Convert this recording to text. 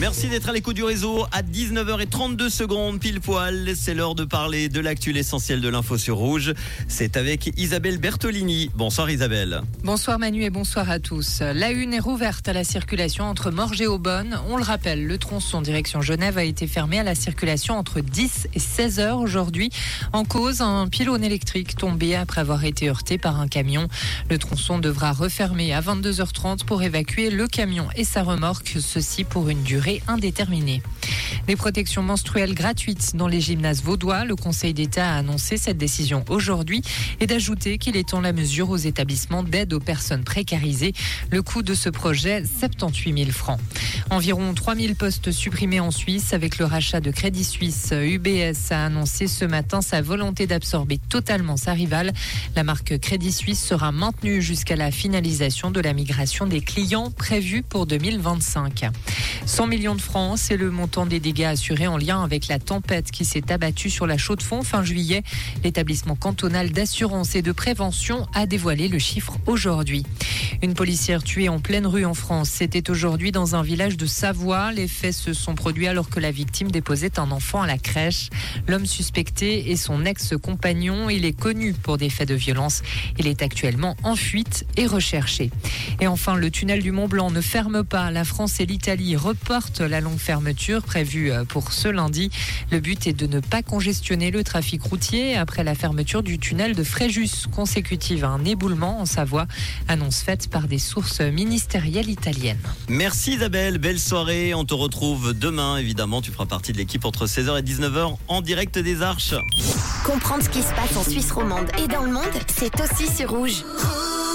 Merci d'être à l'écoute du réseau à 19h32 secondes pile poil. C'est l'heure de parler de l'actu l'essentiel de l'info sur Rouge. C'est avec Isabelle Bertolini. Bonsoir Isabelle. Bonsoir Manu et bonsoir à tous. La une est rouverte à la circulation entre Morges et Aubonne. On le rappelle, le tronçon direction Genève a été fermé à la circulation entre 10 et 16 heures aujourd'hui. En cause, un pylône électrique tombé après avoir été heurté par un camion. Le tronçon devra refermer à 22h30 pour évacuer le camion et sa remorque, ceci pour une durée indéterminée. Des protections menstruelles gratuites dans les gymnases vaudois. Le Conseil d'État a annoncé cette décision aujourd'hui et d'ajouter qu'il étend la mesure aux établissements d'aide aux personnes précarisées. Le coût de ce projet, 78 000 francs. Environ 3 000 postes supprimés en Suisse avec le rachat de Crédit Suisse. UBS a annoncé ce matin sa volonté d'absorber totalement sa rivale. La marque Crédit Suisse sera maintenue jusqu'à la finalisation de la migration des clients prévue pour 2025. 100 millions de francs, c'est le montant des dégâts assurés en lien avec la tempête qui s'est abattue sur la Chaux-de-Fonds fin juillet. L'établissement cantonal d'assurance et de prévention a dévoilé le chiffre aujourd'hui. Une policière tuée en pleine rue en France. C'était aujourd'hui dans un village de Savoie. Les faits se sont produits alors que la victime déposait un enfant à la crèche. L'homme suspecté est son ex-compagnon. Il est connu pour des faits de violence. Il est actuellement en fuite et recherché. Et enfin, le tunnel du Mont Blanc ne ferme pas. La France et l'Italie reportent la longue fermeture prévue euh, pour ce lundi. Le but est de ne pas congestionner le trafic routier après la fermeture du tunnel de Fréjus consécutive à un éboulement en Savoie. Annonce faite par des sources ministérielles italiennes. Merci Isabelle, belle soirée. On te retrouve demain, évidemment. Tu feras partie de l'équipe entre 16h et 19h en direct des Arches. Comprendre ce qui se passe en Suisse romande et dans le monde, c'est aussi sur Rouge.